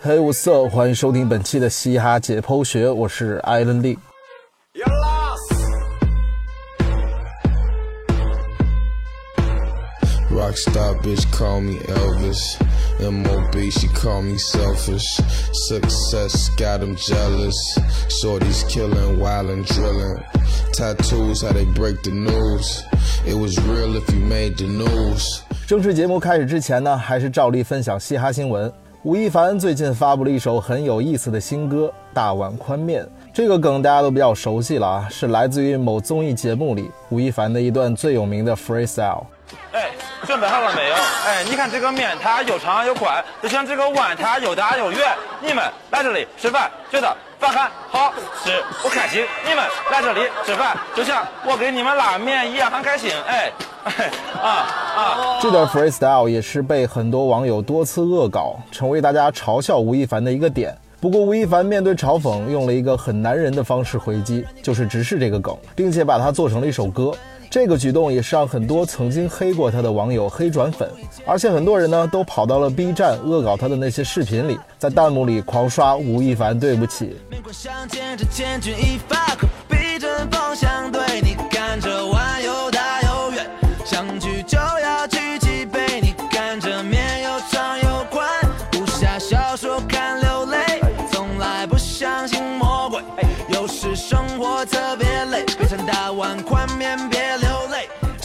嘿，我色，欢迎收听本期的嘻哈解剖学，我是艾伦利。Rockstar bitch call me Elvis. MOB, she call me selfish. Success got them jealous. Shorty's killing, while and drilling. Tattoos, how they break the news. It was real if you made the news. 正式节目开始之前呢，还是照例分享嘻哈新闻。吴亦凡最近发布了一首很有意思的新歌《大碗宽面》，这个梗大家都比较熟悉了啊，是来自于某综艺节目里吴亦凡的一段最有名的 freestyle。哎，准备好了没有？哎，你看这个面它又长又宽，就像这个碗它又大又圆。你们来这里吃饭，觉得饭很好吃，我开心。你们来这里吃饭，就像我给你们拉面一样很开心。哎。啊啊！这段 freestyle 也是被很多网友多次恶搞，成为大家嘲笑吴亦凡的一个点。不过吴亦凡面对嘲讽，用了一个很男人的方式回击，就是直视这个梗，并且把它做成了一首歌。这个举动也是让很多曾经黑过他的网友黑转粉，而且很多人呢都跑到了 B 站恶搞他的那些视频里，在弹幕里狂刷吴亦凡对不起。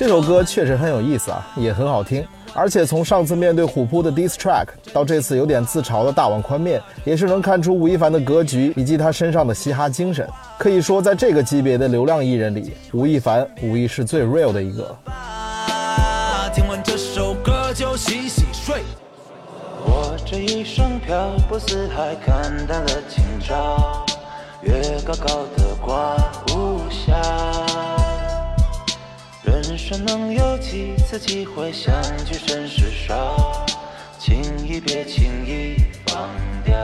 这首歌确实很有意思啊，也很好听。而且从上次面对虎扑的 d i s track 到这次有点自嘲的大碗宽面，也是能看出吴亦凡的格局以及他身上的嘻哈精神。可以说，在这个级别的流量艺人里，吴亦凡无疑是最 real 的一个。听完这首歌就洗洗睡。我这一生漂泊四海，看淡了今朝，月高高的挂生能有几次机会相聚，甚是少，轻易别轻易放掉。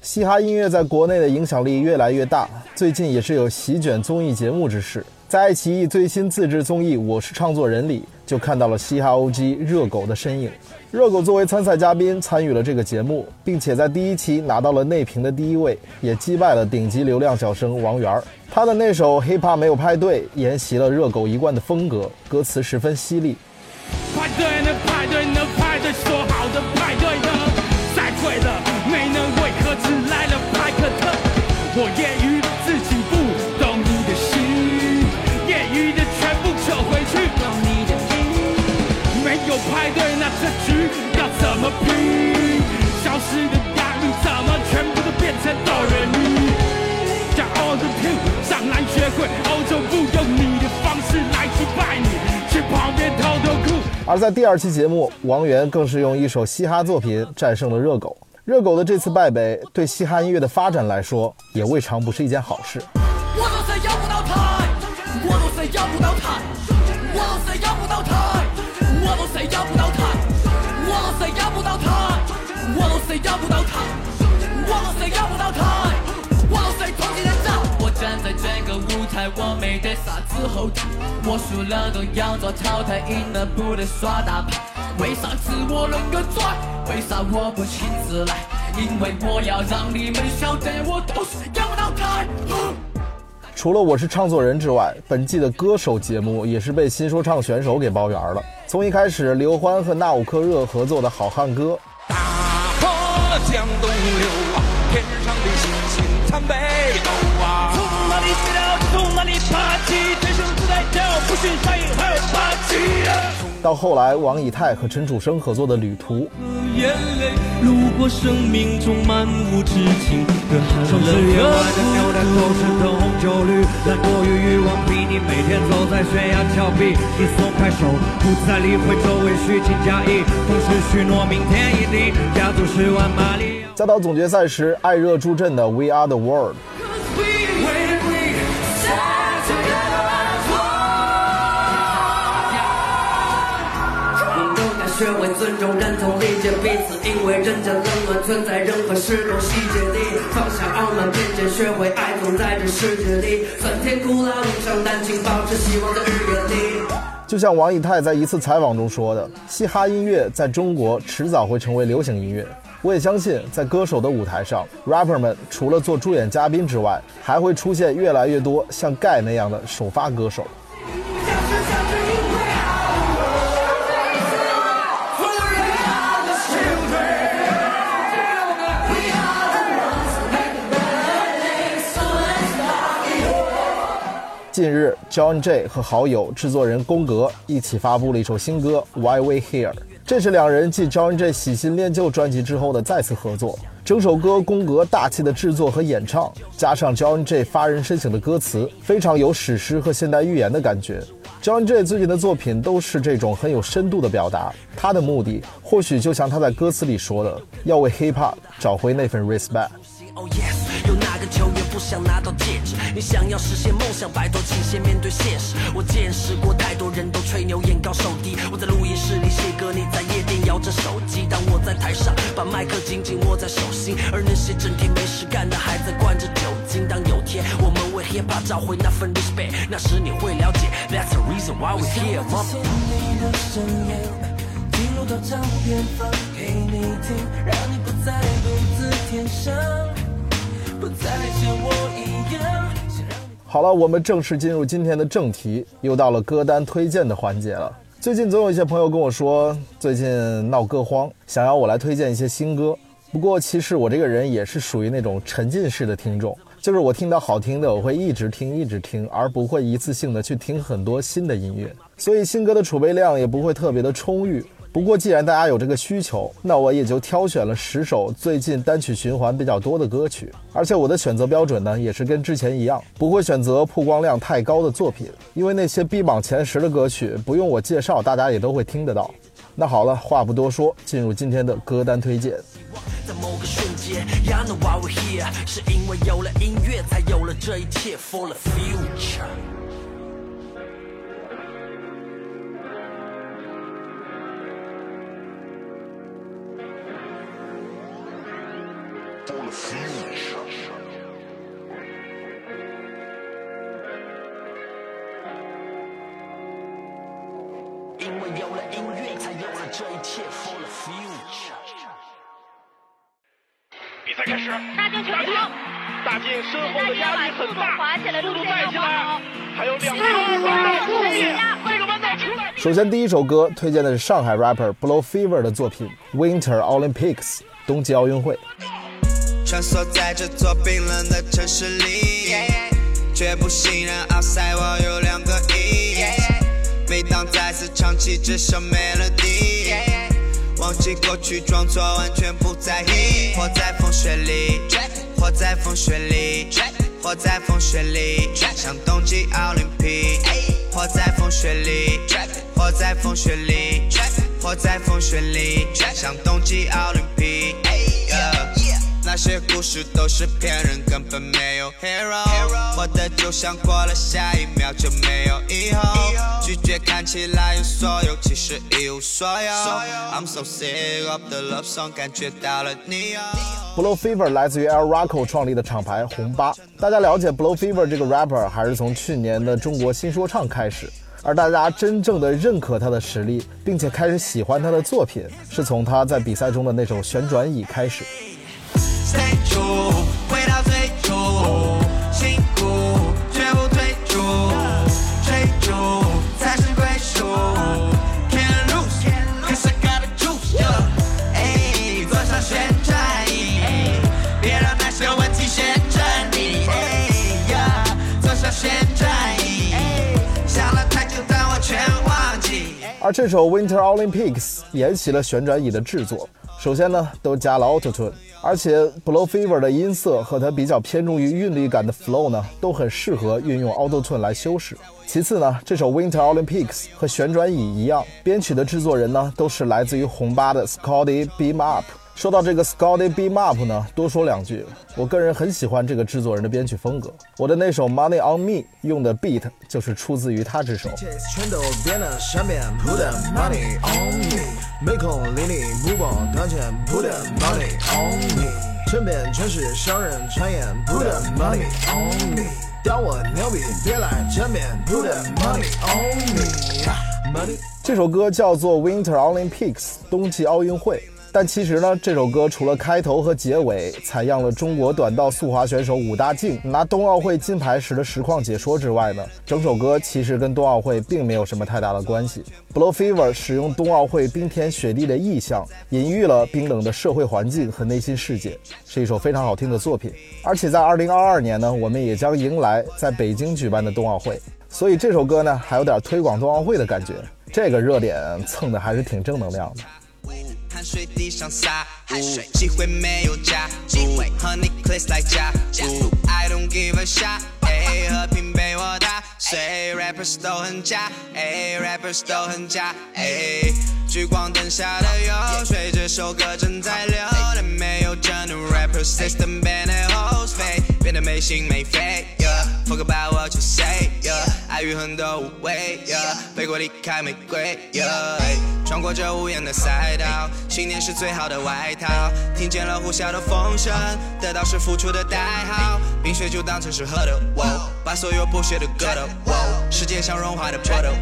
嘻哈音乐在国内的影响力越来越大，最近也是有席卷综艺节目之势。在爱奇艺最新自制综艺《我是唱作人》里，就看到了嘻哈 OG 热狗的身影。热狗作为参赛嘉宾参与了这个节目，并且在第一期拿到了内评的第一位，也击败了顶级流量小生王源。他的那首《hiphop 没有派对》沿袭了热狗一贯的风格，歌词十分犀利。派对呢派对呢派对，说好的派对呢？再会了，没能为何只来了派克特？我业余自己不懂你的心，业余的全部撤回去。懂你的意，没有派对，那这局要怎么拼？消失的压力怎么全部都变成哆人咪？骄傲的方式来击败你。而在第二期节目，王源更是用一首嘻哈作品战胜了热狗。热狗的这次败北，对嘻哈音乐的发展来说，也未尝不是一件好事。我得啥子后劲，我输了都要做淘汰，赢了不得耍大牌。为啥子我能够拽？为啥我不亲自来？因为我要让你们晓得，我都是要不到台。除了我是唱作人之外，本季的歌手节目也是被新说唱选手给包圆了。从一开始，刘欢和纳吾克热合作的好汉歌。大河向东流啊，天上的星星参北斗啊。从哪里飞到？到后来，王以太和陈楚生合作的《旅途》。路过生命中漫无止境的寒冷。的都是灯红酒绿，与欲望逼你每天走在悬崖峭壁。你松开手，不再理会周围虚情假意，同时许诺明天一定加足十万马力。再到总决赛时，爱热助阵的《We Are the World》。学会尊重、认同、理解彼此，因为人间冷暖存在任何时空细节里，放下傲慢偏见，学会爱，总在这世界里，酸甜苦辣无常，但请保持希望的日月里。就像王以太在一次采访中说的，嘻哈音乐在中国迟早会成为流行音乐。我也相信，在歌手的舞台上，rapper 们除了做助演嘉宾之外，还会出现越来越多像盖那样的首发歌手。近日，John J 和好友制作人宫格一起发布了一首新歌《Why We Here》，这是两人继 John J 喜新恋旧专辑之后的再次合作。整首歌宫格大气的制作和演唱，加上 John J 发人深省的歌词，非常有史诗和现代寓言的感觉。John J 最近的作品都是这种很有深度的表达，他的目的或许就像他在歌词里说的，要为 Hip Hop 找回那份 respect。有哪个球员不想拿到戒指？你想要实现梦想，拜托请先面对现实。我见识过太多人都吹牛眼高手低，我在录音室里写歌，你在夜店摇着手机。当我在台上把麦克紧紧握在手心，而那些整天没事干的还在灌着酒精。当有天我们为 hip hop 找回那份 respect，那时你会了解，That's the reason why we here。你的声音，记录到唱片放给你听，让你不再独自天上。好了，我们正式进入今天的正题，又到了歌单推荐的环节了。最近总有一些朋友跟我说，最近闹歌荒，想要我来推荐一些新歌。不过其实我这个人也是属于那种沉浸式的听众，就是我听到好听的，我会一直听一直听，而不会一次性的去听很多新的音乐，所以新歌的储备量也不会特别的充裕。不过，既然大家有这个需求，那我也就挑选了十首最近单曲循环比较多的歌曲。而且我的选择标准呢，也是跟之前一样，不会选择曝光量太高的作品，因为那些 B 榜前十的歌曲不用我介绍，大家也都会听得到。那好了，话不多说，进入今天的歌单推荐。在某个瞬间 yano why we here，是因为有了音乐，才有了这一切，For the future。首先，第一首歌推荐的是上海 rapper Blow Fever 的作品《Winter Olympics》冬季奥运会。穿梭在这座冰冷的城市里，绝不信任 outside 我有两个亿。每当再次唱起这首 melody，忘记过去，装作完全不在意。活在风雪里，活在风雪里，活在风雪里，像冬季奥林匹克。活在风雪里，活在风雪里，活在风雪里，像冬季奥林匹克。那些故事都是骗人，根本没有 hero。活的就像过了下一秒就没有以后。拒绝看起来有所有，其实一无所有。I'm so sick of the love song，感觉到了你。Blow Fever 来自于 El Rocco 创立的厂牌红八。大家了解 Blow Fever 这个 rapper 还是从去年的中国新说唱开始，而大家真正的认可他的实力，并且开始喜欢他的作品，是从他在比赛中的那首旋转椅开始。Stay true，回到最初，辛苦绝不退出，追逐才是归属。Can't lose，cause I got the juice。哎，坐上旋转椅，别让那些问题旋转你。哎呀，坐上旋转椅，想了太久，但我全忘记。而这首 Winter Olympics 沿袭了旋转椅的制作。首先呢，都加了 Auto Tune，而且 Blow Fever 的音色和它比较偏重于韵律感的 Flow 呢，都很适合运用 Auto Tune 来修饰。其次呢，这首 Winter Olympics 和旋转椅一样，编曲的制作人呢都是来自于红八的 Scotty Beam Up。说到这个 Scotty Beam Up 呢，多说两句，我个人很喜欢这个制作人的编曲风格。我的那首 Money on Me 用的 beat 就是出自于他之手。没空理你，不光赚钱，put the money on me。身边全是商人传言，put money on me。当我牛逼，别来沾边，put money on me。Money。这首歌叫做 Winter Olympics，冬季奥运会。但其实呢，这首歌除了开头和结尾采样了中国短道速滑选手武大靖拿冬奥会金牌时的实况解说之外呢，整首歌其实跟冬奥会并没有什么太大的关系。Blow Fever 使用冬奥会冰天雪地的意象，隐喻了冰冷的社会环境和内心世界，是一首非常好听的作品。而且在2022年呢，我们也将迎来在北京举办的冬奥会，所以这首歌呢还有点推广冬奥会的感觉。这个热点蹭的还是挺正能量的。汗水地上洒，机会没有加，和你 click 来加，I don't give a shot，和平被我打碎，rappers 都很假，rappers 都很假，聚光灯下的油水，这首歌正在流，但没有真的 rapper，system 变得 host 飞，变得没心没肺，fuck about what you say，爱与恨都无谓，飞过离开玫瑰，穿过这无言的赛道。信念是最好的外套，听见了呼啸的风声，得到是付出的代号。冰雪就当成是喝的，把所有不屑的割的，世界像融化的破的。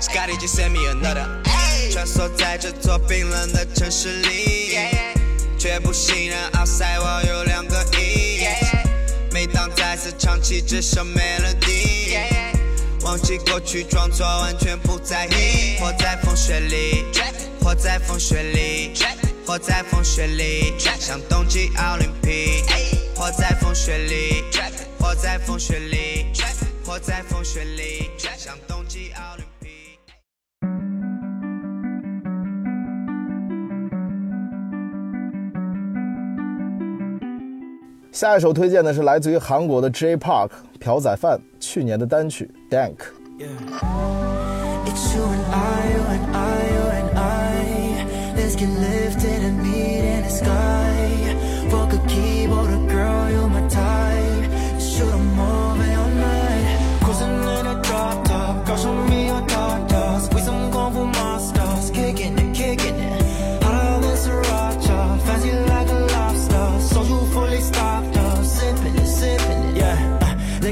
Scotty just send me another。穿梭在这座冰冷的城市里，却不信任 outside 我有两个亿。再次唱起这首 melody，忘记过去，装作完全不在意，活在风雪里。活在风雪里，活在风雪里，像冬季奥林匹克。活在风雪里，活在风雪里，活在风雪里，像冬季奥下一首推荐的是来自于韩国的 J Park 朴宰范去年的单曲 Dank。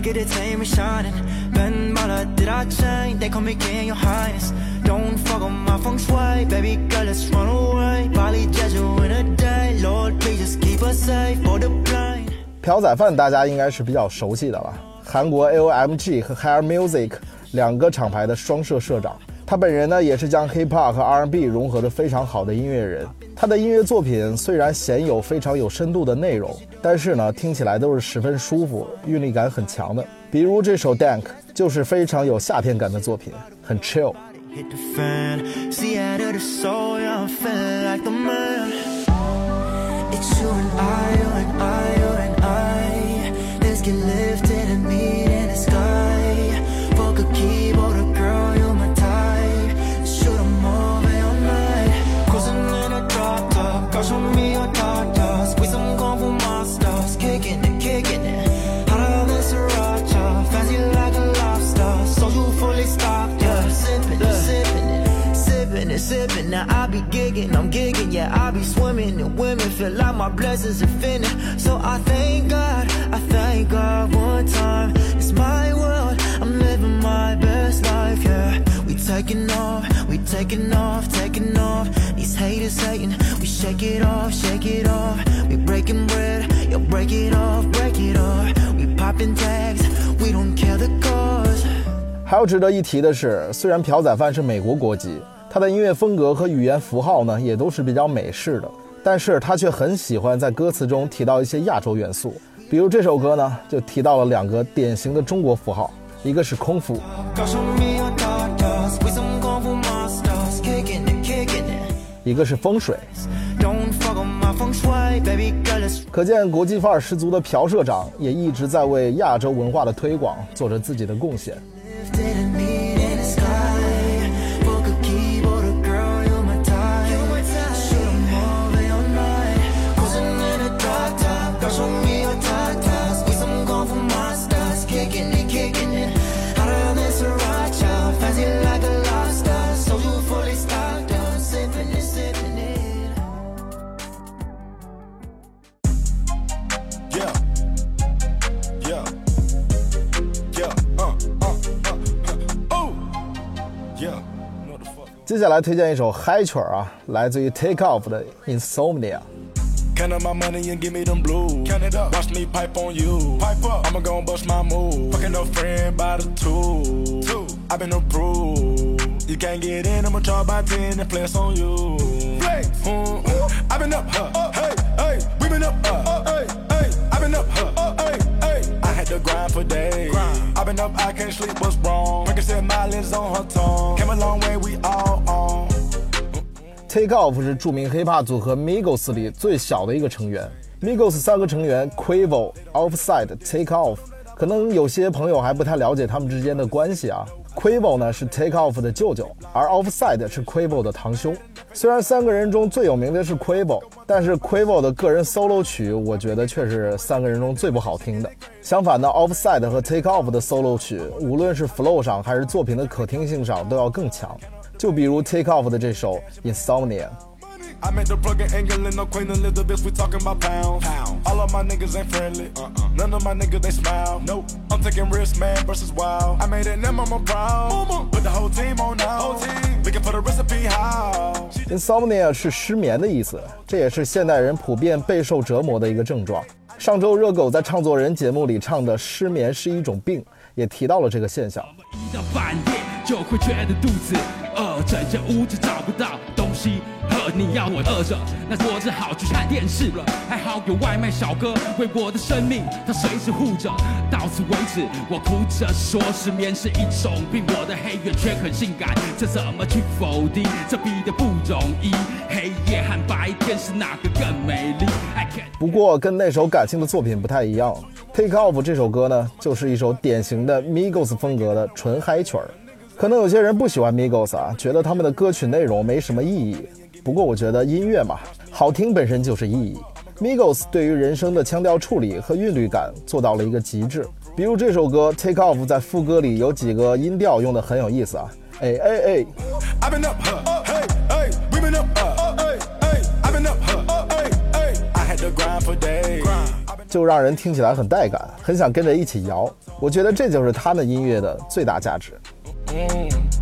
Look at the time we're shining. Ben Bala did I change? They call me King, your highness. Don't fuck on my feng shui, baby girl, let's run away. Bali Jeju in a day, Lord, please just keep us safe for the blind. 朴宰范大家应该是比较熟悉的了，韩国 AOMG 和 Hair Music 两个厂牌的双社社长。他本人呢，也是将 Hip Hop 和 R&B 融合的非常好的音乐人。他的音乐作品虽然鲜有非常有深度的内容，但是呢，听起来都是十分舒服，韵律感很强的。比如这首 Dank 就是非常有夏天感的作品，很 chill。gigging, I'm gigging, yeah, I be swimming. And women feel like my blessings infinite. So I thank God, I thank God one time. It's my world, I'm living my best life, yeah. We taking off, we taking off, taking off. These haters hating, we shake it off, shake it off. We breaking bread, yo, break it off, break it off. We popping tags, we don't care the cause. 还有值得一提的是，虽然朴宰范是美国国籍， 他的音乐风格和语言符号呢也都是比较美式的，但是他却很喜欢在歌词中提到一些亚洲元素。比如这首歌呢，就提到了两个典型的中国符号，一个是空腹，一个是风水。可见国际范儿十足的朴社长也一直在为亚洲文化的推广做着自己的贡献。下来推荐一首嗨曲儿啊，来自于 Take Off 的 Insomnia。 Count up my money and give me them blues. Count it up. Watch me pipe on you. Pipe up. I'ma go and bust my move. Fucking a friend by the two. Two. i been approved. You can't get in, I'ma charge by 10 and flex on you. Flex. Mm, mm. i been up, huh? Hey, hey. We been up, uh. Hey, hey. i been up, huh? Hey, hey. I had to grind for days. i been up, I can't sleep, what's wrong? Like I said, mileage on her tongue. Came a long way, we all on. Take Off 是著名 hiphop 组合 Migos 里最小的一个成员。Migos 三个成员 Quavo、Offside、Take Off，可能有些朋友还不太了解他们之间的关系啊。Quavo 呢是 Take Off 的舅舅，而 Offside 是 Quavo 的堂兄。虽然三个人中最有名的是 Quavo，但是 Quavo 的个人 solo 曲，我觉得却是三个人中最不好听的。相反的，Offset 和 Take Off 的 solo 曲，无论是 flow 上还是作品的可听性上，都要更强。就比如 Take Off 的这首 Insomnia。I made the plug in England, no Queen Elizabeth, we talking about pounds. pound All of my niggas ain't friendly. uh-uh. None of my niggas, they smile. Nope. I'm taking risks, man, versus wild. I made it, now I'm proud. Put the whole team on now. Whole team. Looking for the recipe, how? Insomnia 是失眠的意思，这也是现代人普遍备受折磨的一个症状。上周热狗在唱作人节目里唱的“失眠是一种病”，也提到了这个现象。一到半夜就会觉得肚子饿，整间屋子找不到东西喝，你要我饿着，那我只好去看电视了。还好有外卖小哥为我的生命，他随时护着。到此为止，我哭着说失眠是一种病，我的黑眼圈很性感，这怎么去否定？这比的不容易，黑夜和白天是哪个更美丽不过跟那首感性的作品不太一样，《Take Off》这首歌呢，就是一首典型的 Migos 风格的纯嗨曲儿。可能有些人不喜欢 Migos 啊，觉得他们的歌曲内容没什么意义。不过我觉得音乐嘛，好听本身就是意义。Migos 对于人声的腔调处理和韵律感做到了一个极致。比如这首歌《Take Off》在副歌里有几个音调用的很有意思啊，哎哎哎 uh. 就让人听起来很带感，很想跟着一起摇。我觉得这就是他们音乐的最大价值。Yeah.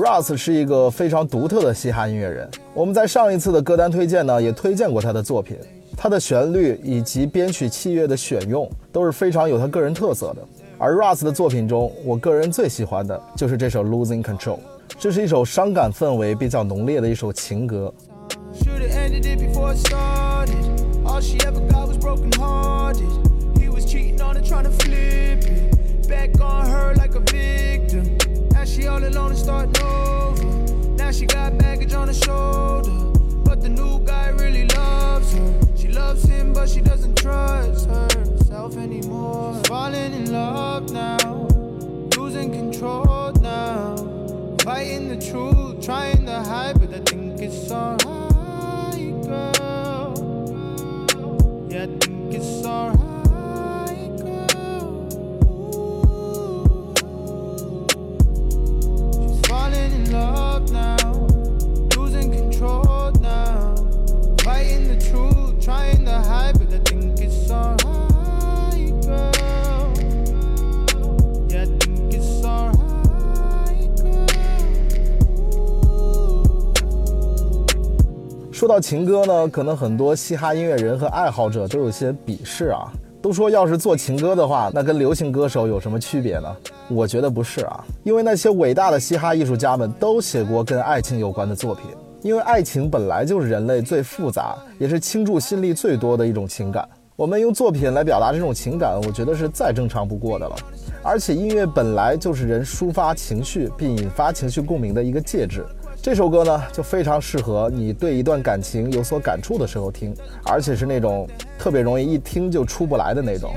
Russ 是一个非常独特的嘻哈音乐人。我们在上一次的歌单推荐呢，也推荐过他的作品。他的旋律以及编曲器乐的选用都是非常有他个人特色的。而 Russ 的作品中，我个人最喜欢的就是这首《Losing Control》，这是一首伤感氛围比较浓烈的一首情歌。She all alone and starting over. Now she got baggage on her shoulder. But the new guy really loves her. She loves him, but she doesn't trust herself anymore. Falling in love now. Losing control now. Fighting the truth, trying to hide, but I think it's alright, 情歌呢，可能很多嘻哈音乐人和爱好者都有些鄙视啊，都说要是做情歌的话，那跟流行歌手有什么区别呢？我觉得不是啊，因为那些伟大的嘻哈艺术家们都写过跟爱情有关的作品，因为爱情本来就是人类最复杂，也是倾注心力最多的一种情感。我们用作品来表达这种情感，我觉得是再正常不过的了。而且音乐本来就是人抒发情绪并引发情绪共鸣的一个介质。这首歌呢，就非常适合你对一段感情有所感触的时候听，而且是那种特别容易一听就出不来的那种。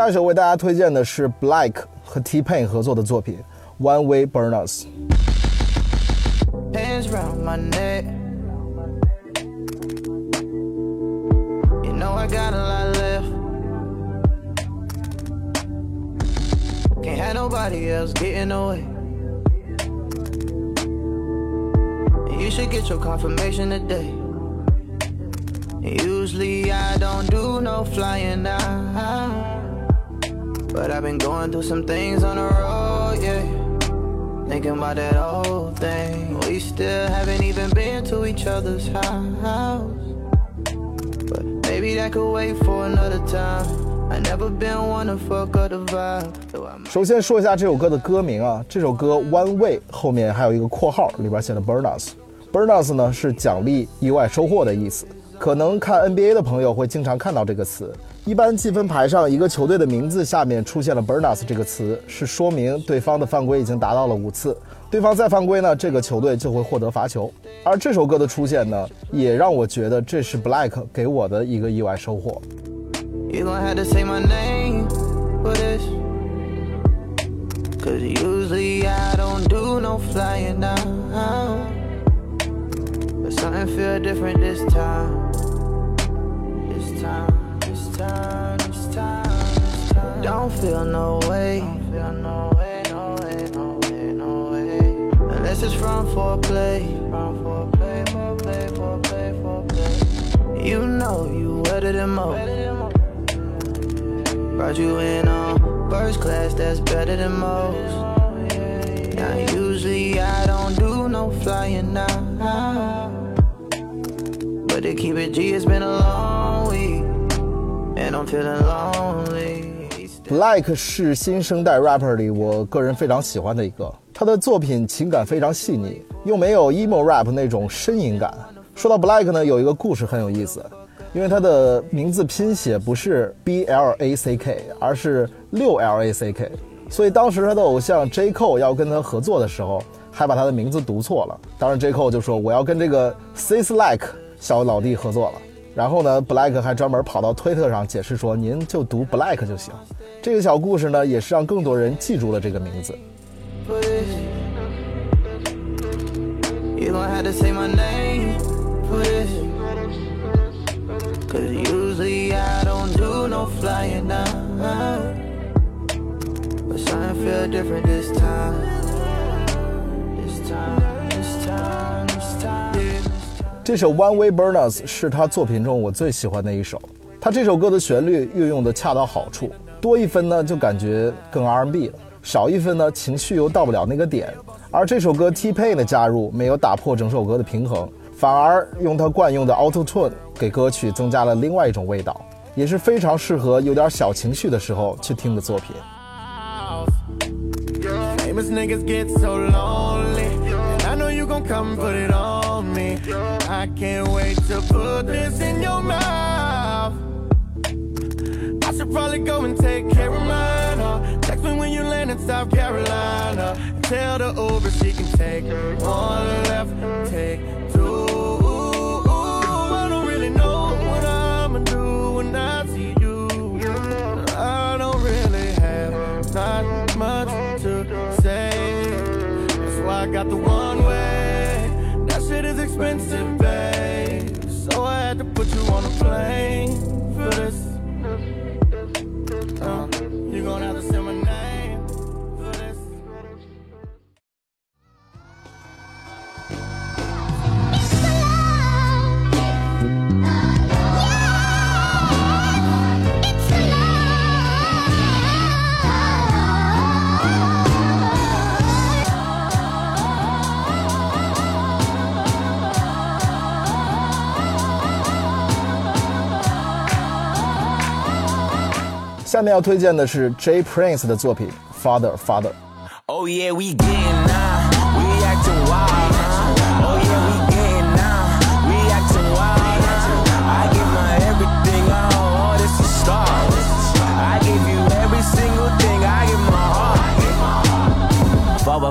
下一首为大家推荐的是 Black 和 T Pain 合作的作品《One Way Burners》。 Hands round my neck. You know I got a lot left. Can't have nobody else get in the way. You should get your confirmation today. Usually I don't do no flying out. But I've been going through some things on the road, yeah. Thinking about that old thing. We still haven't even been to each other's house. But maybe that could wait for another time. I never been one to fuck up the vibe. So I'm 首先说一下这首歌的歌名啊，这首歌 One Way 后面还有一个括号，里边写的 burn us。burn us 呢是奖励意外收获的意思。可能看 NBA 的朋友会经常看到这个词。一般积分牌上一个球队的名字下面出现了 Burnus 这个词，是说明对方的犯规已经达到了五次。对方再犯规呢，这个球队就会获得罚球。而这首歌的出现呢，也让我觉得这是 Black 给我的一个意外收获。Something feel different this time. This time, Don't feel no way. Don't feel no way, no way, no way, no way. Unless it's from foreplay. You know you wetter than most. Brought you in on first class, that's better than most. Now usually I don't do no flying now. But to keep it G, it's been a long Black 是新生代 rapper 里我个人非常喜欢的一个，他的作品情感非常细腻，又没有 emo rap 那种呻吟感。说到 Black 呢，有一个故事很有意思，因为他的名字拼写不是 B L A C K，而是六 L A C K，所以当时他的偶像 J Cole 要跟他合作的时候，还把他的名字读错了。当时 J Cole 就说我要跟这个 Sis Like 小老弟合作了。然后呢，Black 还专门跑到推特上解释说，您就读 Black 就行。这个小故事呢，也是让更多人记住了这个名字。Different. This time, that it's time. 这首《One Way Burners》是他作品中我最喜欢的一首。他这首歌的旋律运用的恰到好处，多一分呢就感觉更 R&B 了，少一分呢情绪又到不了那个点。而这首歌 T Pain 的加入没有打破整首歌的平衡，反而用他惯用的 Auto Tune 给歌曲增加了另外一种味道，也是非常适合有点小情绪的时候去听的作品。Famous niggas get so lonely. I know you gon' come put it on me. I can't wait to put this in your mouth. I should probably go and take care of mine. Huh? Text me when you land in South Carolina. Tell the Uber she can take one left, take expensive, babe. So I had to put you on a plane 下面要推荐的是 Jay Prince 的作品《Father Father》。Oh yeah, we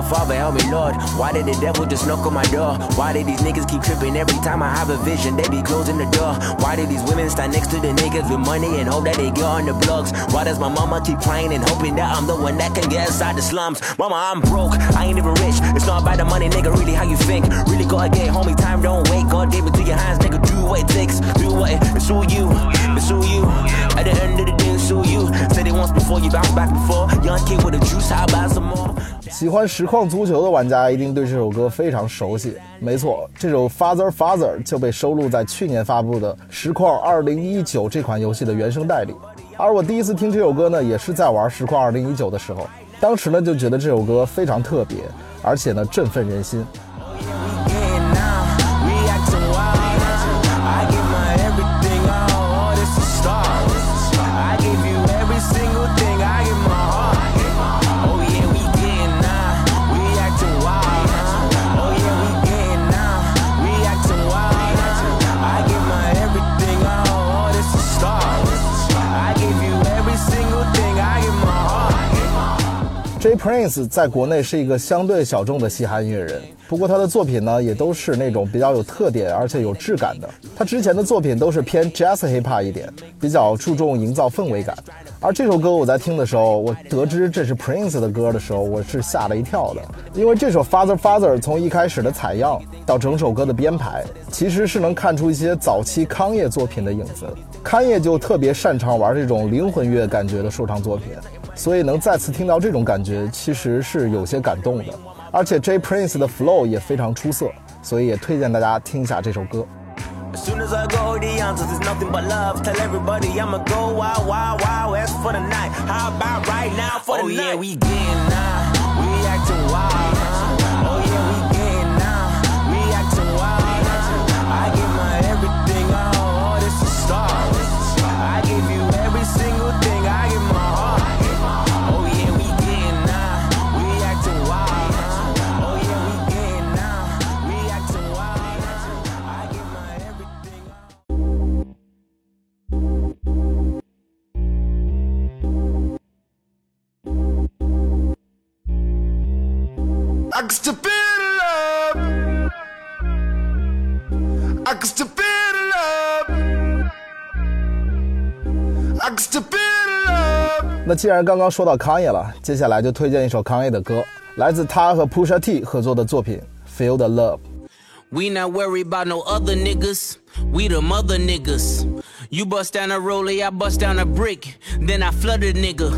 Father, Father, help me, Lord. Why did the devil just knock on my door? Why did these niggas keep tripping every time I have a vision? They be closing the door. Why did these women stand next to the niggas with money and hope that they get on the blogs? Why does my mama keep crying and hoping that I'm the one that can get inside the slums? Mama, I'm broke. I ain't even rich. It's not about the money, nigga. Really, how you think? Really gotta get homie. Time don't wait. God gave it to your hands, nigga. Do what it takes. Do what it. It's who you. It's who you. At the end of the day, it's who you. Said it once before, you bounce back before. Young kid with a juice. How about some more? 喜欢实 况足球的玩家一定对这首歌非常熟悉。没错，这首《Father Father》就被收录在去年发布的《实况2019》这款游戏的原声带里。而我第一次听这首歌呢，也是在玩《实况2019》的时候，当时呢就觉得这首歌非常特别，而且呢振奋人心。J Prince 在国内是一个相对小众的嘻哈音乐人，不过他的作品呢也都是那种比较有特点而且有质感的。他之前的作品都是偏 Jazz Hip Hop 一点，比较注重营造氛围感。而这首歌我在听的时候，我得知这是 Prince 的歌的时候，我是吓了一跳的，因为这首 Father Father 从一开始的采样到整首歌的编排，其实是能看出一些早期康业作品的影子。康业就特别擅长玩这种灵魂乐感觉的说唱作品。所以能再次听到这种感觉，其实是有些感动的。而且 J Prince 的 flow 也非常出色，所以也推荐大家听一下这首歌。As soon as I go, the answers is nothing but love. Tell everybody I'ma go wild, wild, wild west for the night. How about right now for the oh, night? yeah, we getting now. We acting wild. I can still feel the love. I can still feel the love. I can still feel the love. 那既然刚刚说到康 a 了，接下来就推荐一首康 a 的歌，来自他和 Pusha T 合作的作品《Feel the Love》。 We not worried about no other niggas. We the mother niggas. You bust down a rollie, I bust down a brick. Then I flood a nigga.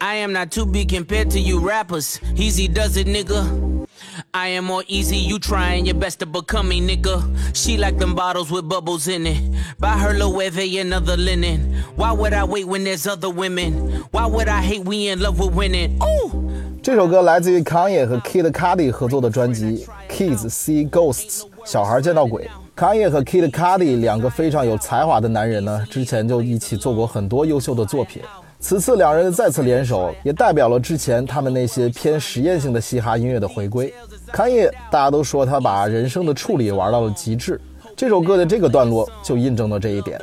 I am not too big compared to you rappers. Easy does it, nigga. I am more easy, you trying your best to become me, nigga. She like them bottles with bubbles in it. Buy her Loewe and other linen. Why would I wait when there's other women? Why would I hate we in love with winning? Ooh! 这首歌来自于 Kanye 和 Kid Cudi 合作的专辑《Kids See Ghosts》，小孩见到鬼。Kanye 和 Kid Cudi 两个非常有才华的男人呢，之前就一起做过很多优秀的作品。 此次两人再次联手，也代表了之前他们那些偏实验性的嘻哈音乐的回归。侃爷，大家都说他把人生的处理玩到了极致，这首歌的这个段落就印证了这一点。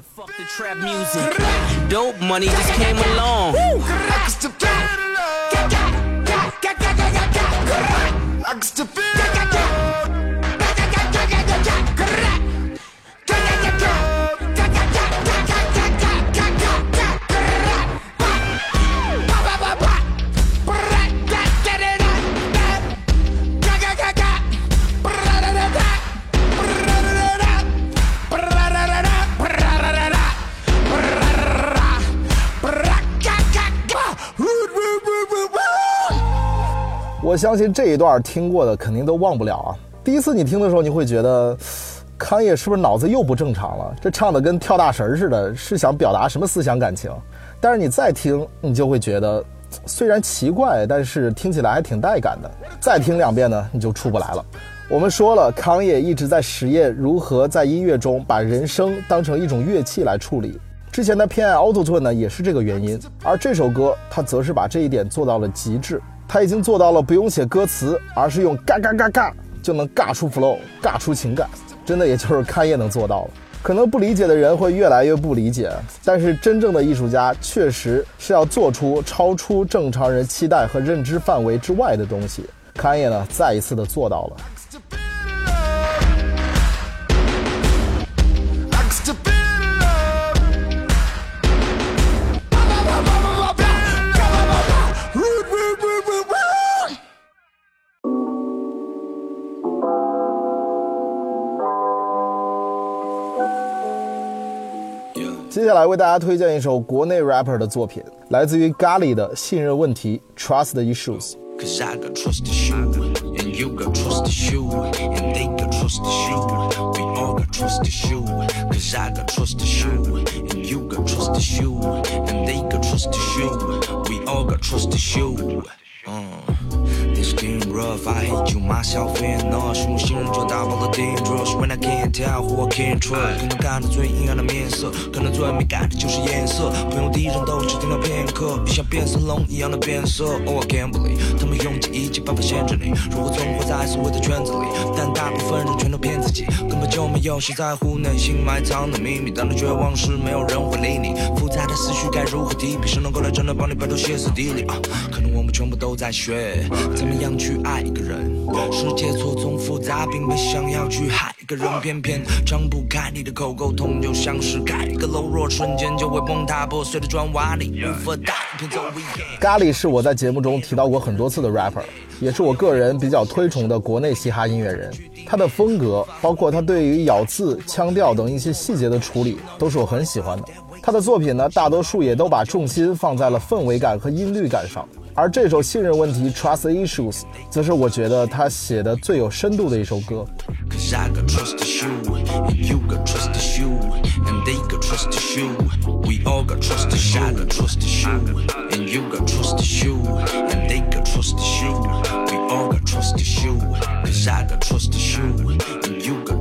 相信这一段听过的肯定都忘不了啊。第一次你听的时候，你会觉得康也是不是脑子又不正常了？这唱的跟跳大神似的，是想表达什么思想感情？但是你再听，你就会觉得虽然奇怪，但是听起来还挺带感的。再听两遍呢，你就出不来了。我们说了，康也一直在实验如何在音乐中把人声当成一种乐器来处理。之前的偏爱 Auto Tune 呢，也是这个原因。而这首歌，他则是把这一点做到了极致。他已经做到了不用写歌词，而是用嘎嘎嘎嘎就能尬出 flow，尬出情感。真的，也就是开业能做到了。可能不理解的人会越来越不理解，但是真正的艺术家确实是要做出超出正常人期待和认知范围之外的东西。开业呢，再一次的做到了。接下来为大家推荐一首国内 rapper 的作品，来自于咖喱的《信任问题》（Trust Issues）。Cause I got trust issues, and you got trust issues, and they got trust issues. We all got trust issues. Cause I got trust issues, and you got trust issues, and they got trust issues. We all got trust issues. Uh. This game rough, I hate you myself enough 是用信任就打爆了 dangerous When I can't tell who I can't trust 可能看着最阴暗的面色，可能最敏感的就是颜色。朋友敌人都只停留片刻，你像变色龙一样的变色。Oh I can't believe 他们用尽一切办法限制你，如果存活在所谓的圈子里？但大部分人全都骗自己，根本就没有谁在乎内心埋藏的秘密。当你绝望时，没有人会理你。复杂的思绪该如何提笔？谁能够来真的帮你摆脱歇斯底里啊？全部都在学怎么样去爱一个人。世界错综复杂，并没想要去害一个人，偏偏张不开你的口沟通，就像是盖一个楼，若瞬间就会崩塌，破碎的砖瓦里无法打拼走 weekend。咖喱是我在节目中提到过很多次的 rapper，也是我个人比较推崇的国内嘻哈音乐人。他的风格，包括他对于咬字、腔调等一些细节的处理，都是我很喜欢的。他的作品呢，大多数也都把重心放在了氛围感和音律感上。而这首《信任问题》（Trust Issues） 则是我觉得他写的最有深度的一首歌。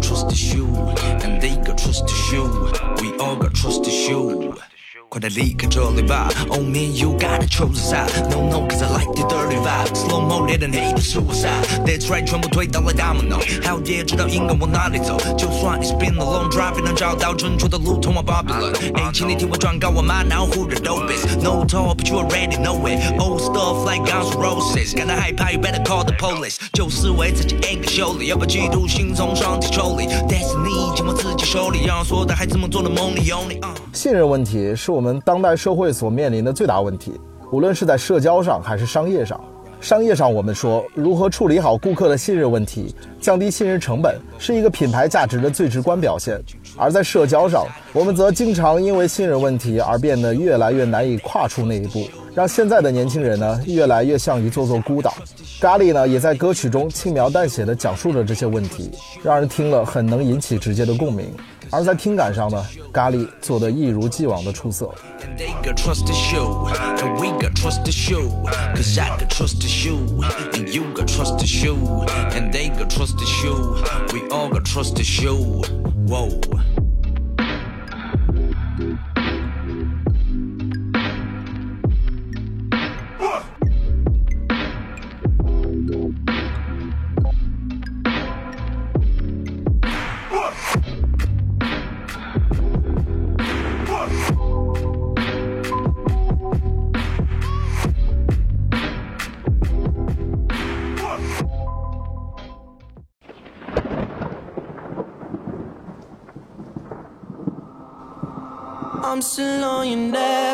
Cause I got trust issues, and you got trust issues, and they got trust issues. We all got trust issues. 快点离开这里吧！Oh man, you gotta choose a side. No no, cause I like the dirty vibe. Slow mo, let it hate the suicide. That's right，全部推倒了 domino。还有也知道应该往哪里走。就算 it's been a long drive，也能找到正确的路通往 Babylon。哎，请你听我转告我妈，然后 who the dope is? No talk, but you already know it. Old stuff like Guns N' Roses，感到害怕，you better call the police。就是为自己修理，要把嫉妒心从身体抽离。Destiny 紧握自己手里，让所有的孩子们做的梦里有你。Uh 信任问题是我我们当代社会所面临的最大问题，无论是在社交上还是商业上。商业上，我们说如何处理好顾客的信任问题，降低信任成本，是一个品牌价值的最直观表现；而在社交上，我们则经常因为信任问题而变得越来越难以跨出那一步，让现在的年轻人呢越来越像一座座孤岛。咖喱呢也在歌曲中轻描淡写地讲述着这些问题，让人听了很能引起直接的共鸣。而在听感上呢，咖喱做得一如既往的出色。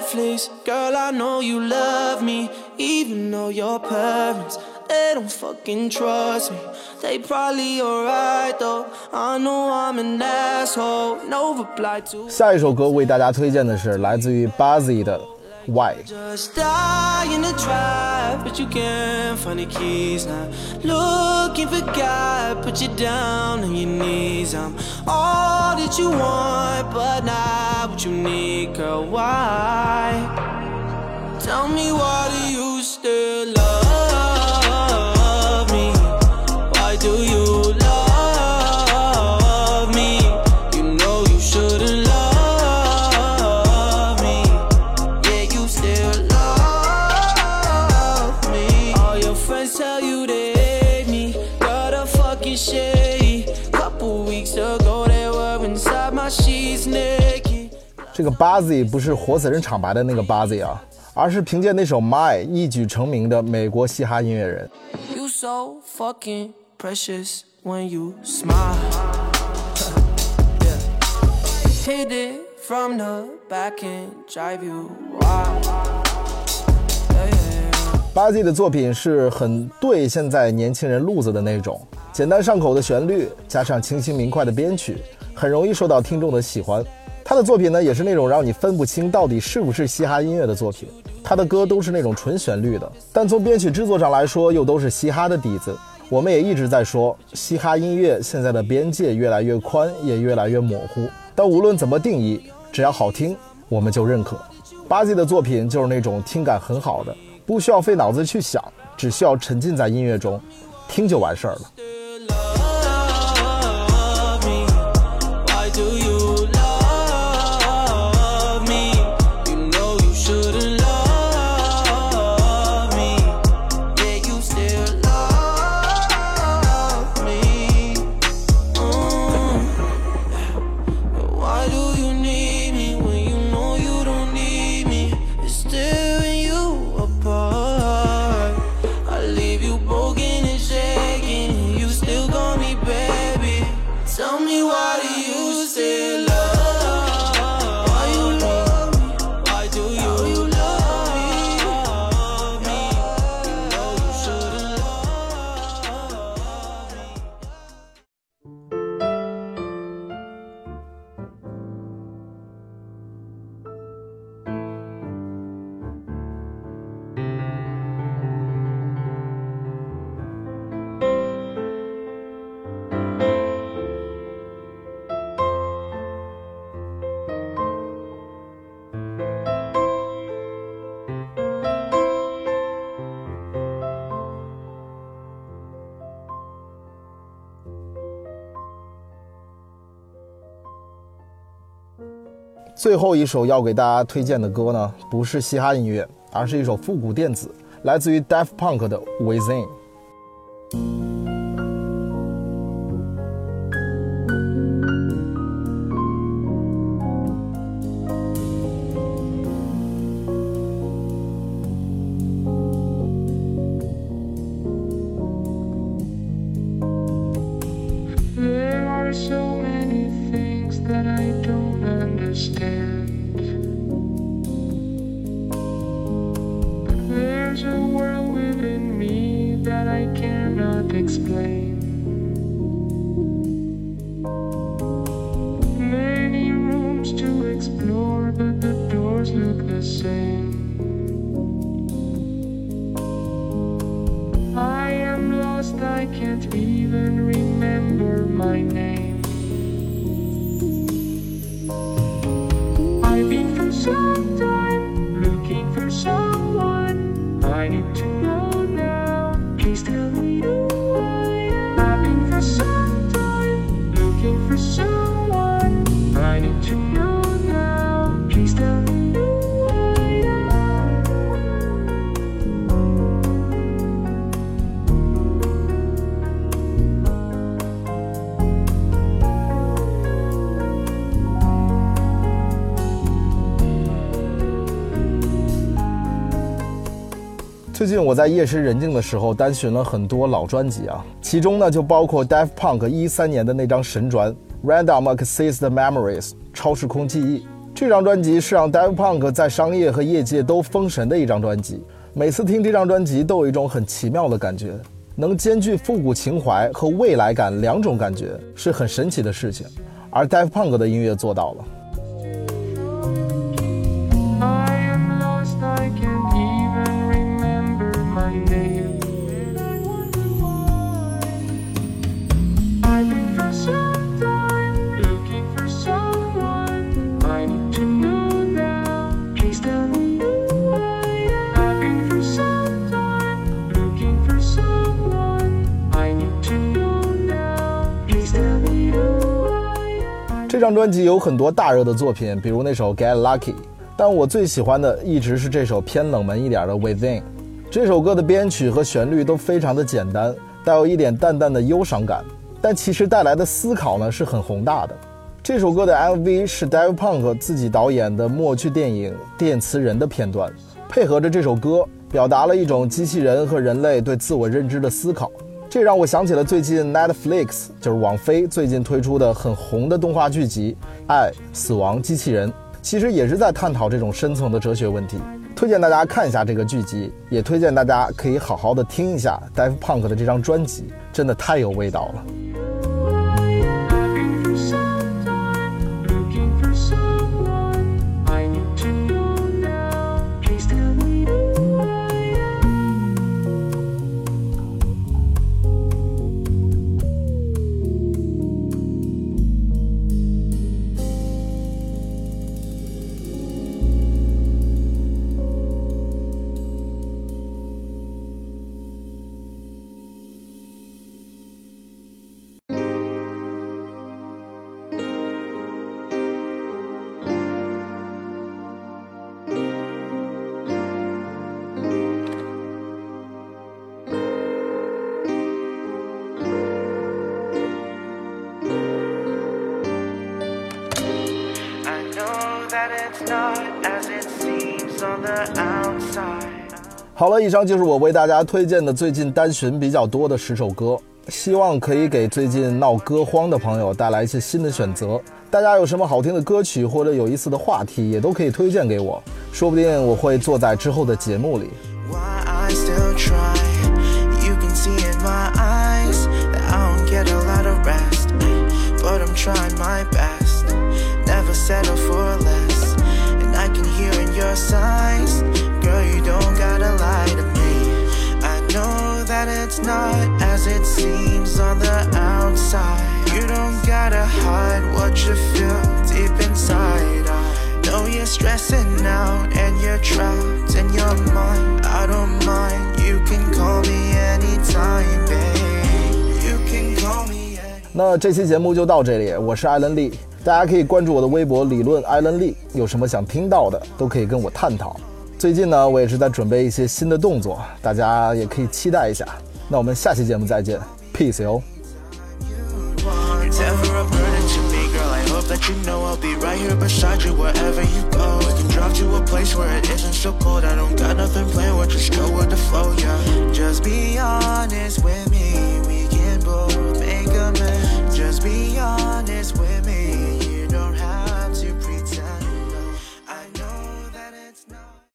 Netflix. Girl, I know you love me, even though your parents. They don't fucking trust me. They probably alright though. I know I'm an asshole. No reply to 下一首歌为大家推荐的是来自于 Buzzy 的 why。Just trap, but you can't find the keys now. Looking for God, put you down on your knees. I'm all that you want, but not what you need, girl. Why? Tell me why do you 这个 Buzzy 不是活死人厂牌的那个 Buzzy 啊，而是凭借那首 My 一举成名的美国嘻哈音乐人。You so fucking precious when you smile. yeah. Hit it from the back and drive you wild. Buzzy 的作品是很对现在年轻人路子的那种，简单上口的旋律加上清新明快的编曲，很容易受到听众的喜欢。他的作品呢，也是那种让你分不清到底是不是嘻哈音乐的作品。他的歌都是那种纯旋律的，但从编曲制作上来说，又都是嘻哈的底子。我们也一直在说，嘻哈音乐现在的边界越来越宽，也越来越模糊。但无论怎么定义，只要好听，我们就认可。巴 z 的作品就是那种听感很好的，不需要费脑子去想，只需要沉浸在音乐中，听就完事儿了。最后一首要给大家推荐的歌呢，不是嘻哈音乐，而是一首复古电子，来自于 Daft Punk 的《Within》。最近我在夜深人静的时候单寻了很多老专辑啊，其中呢就包括 Daft Punk 一三年的那张神专《Random Access Memories》超时空记忆。这张专辑是让 Daft Punk 在商业和业界都封神的一张专辑。每次听这张专辑，都有一种很奇妙的感觉，能兼具复古情怀和未来感两种感觉，是很神奇的事情。而 Daft Punk 的音乐做到了。这张专辑有很多大热的作品，比如那首《Get Lucky》，但我最喜欢的一直是这首偏冷门一点的《Within》。这首歌的编曲和旋律都非常的简单，带有一点淡淡的忧伤感，但其实带来的思考呢是很宏大的。这首歌的 MV 是 Dave Punk 自己导演的默剧电影《电磁人》的片段，配合着这首歌，表达了一种机器人和人类对自我认知的思考。这让我想起了最近 Netflix 就是网飞最近推出的很红的动画剧集《爱、死亡、机器人》，其实也是在探讨这种深层的哲学问题。推荐大家看一下这个剧集，也推荐大家可以好好的听一下 Dave Punk 的这张专辑，真的太有味道了。以上就是我为大家推荐的最近单循比较多的十首歌，希望可以给最近闹歌荒的朋友带来一些新的选择。大家有什么好听的歌曲或者有意思的话题，也都可以推荐给我，说不定我会坐在之后的节目里。That it's not as it seems on the outside. You don't gotta hide what you feel deep inside. I know you're stressing out and you're trapped in your mind. I don't mind. You can call me anytime, babe. You can call me anytime. 那这期节目就到这里，我是艾伦利，大家可以关注我的微博理论艾伦利，有什么想听到的都可以跟我探讨。最近呢，我也是在准备一些新的动作，大家也可以期待一下。那我们下期节目再见，peace 哦。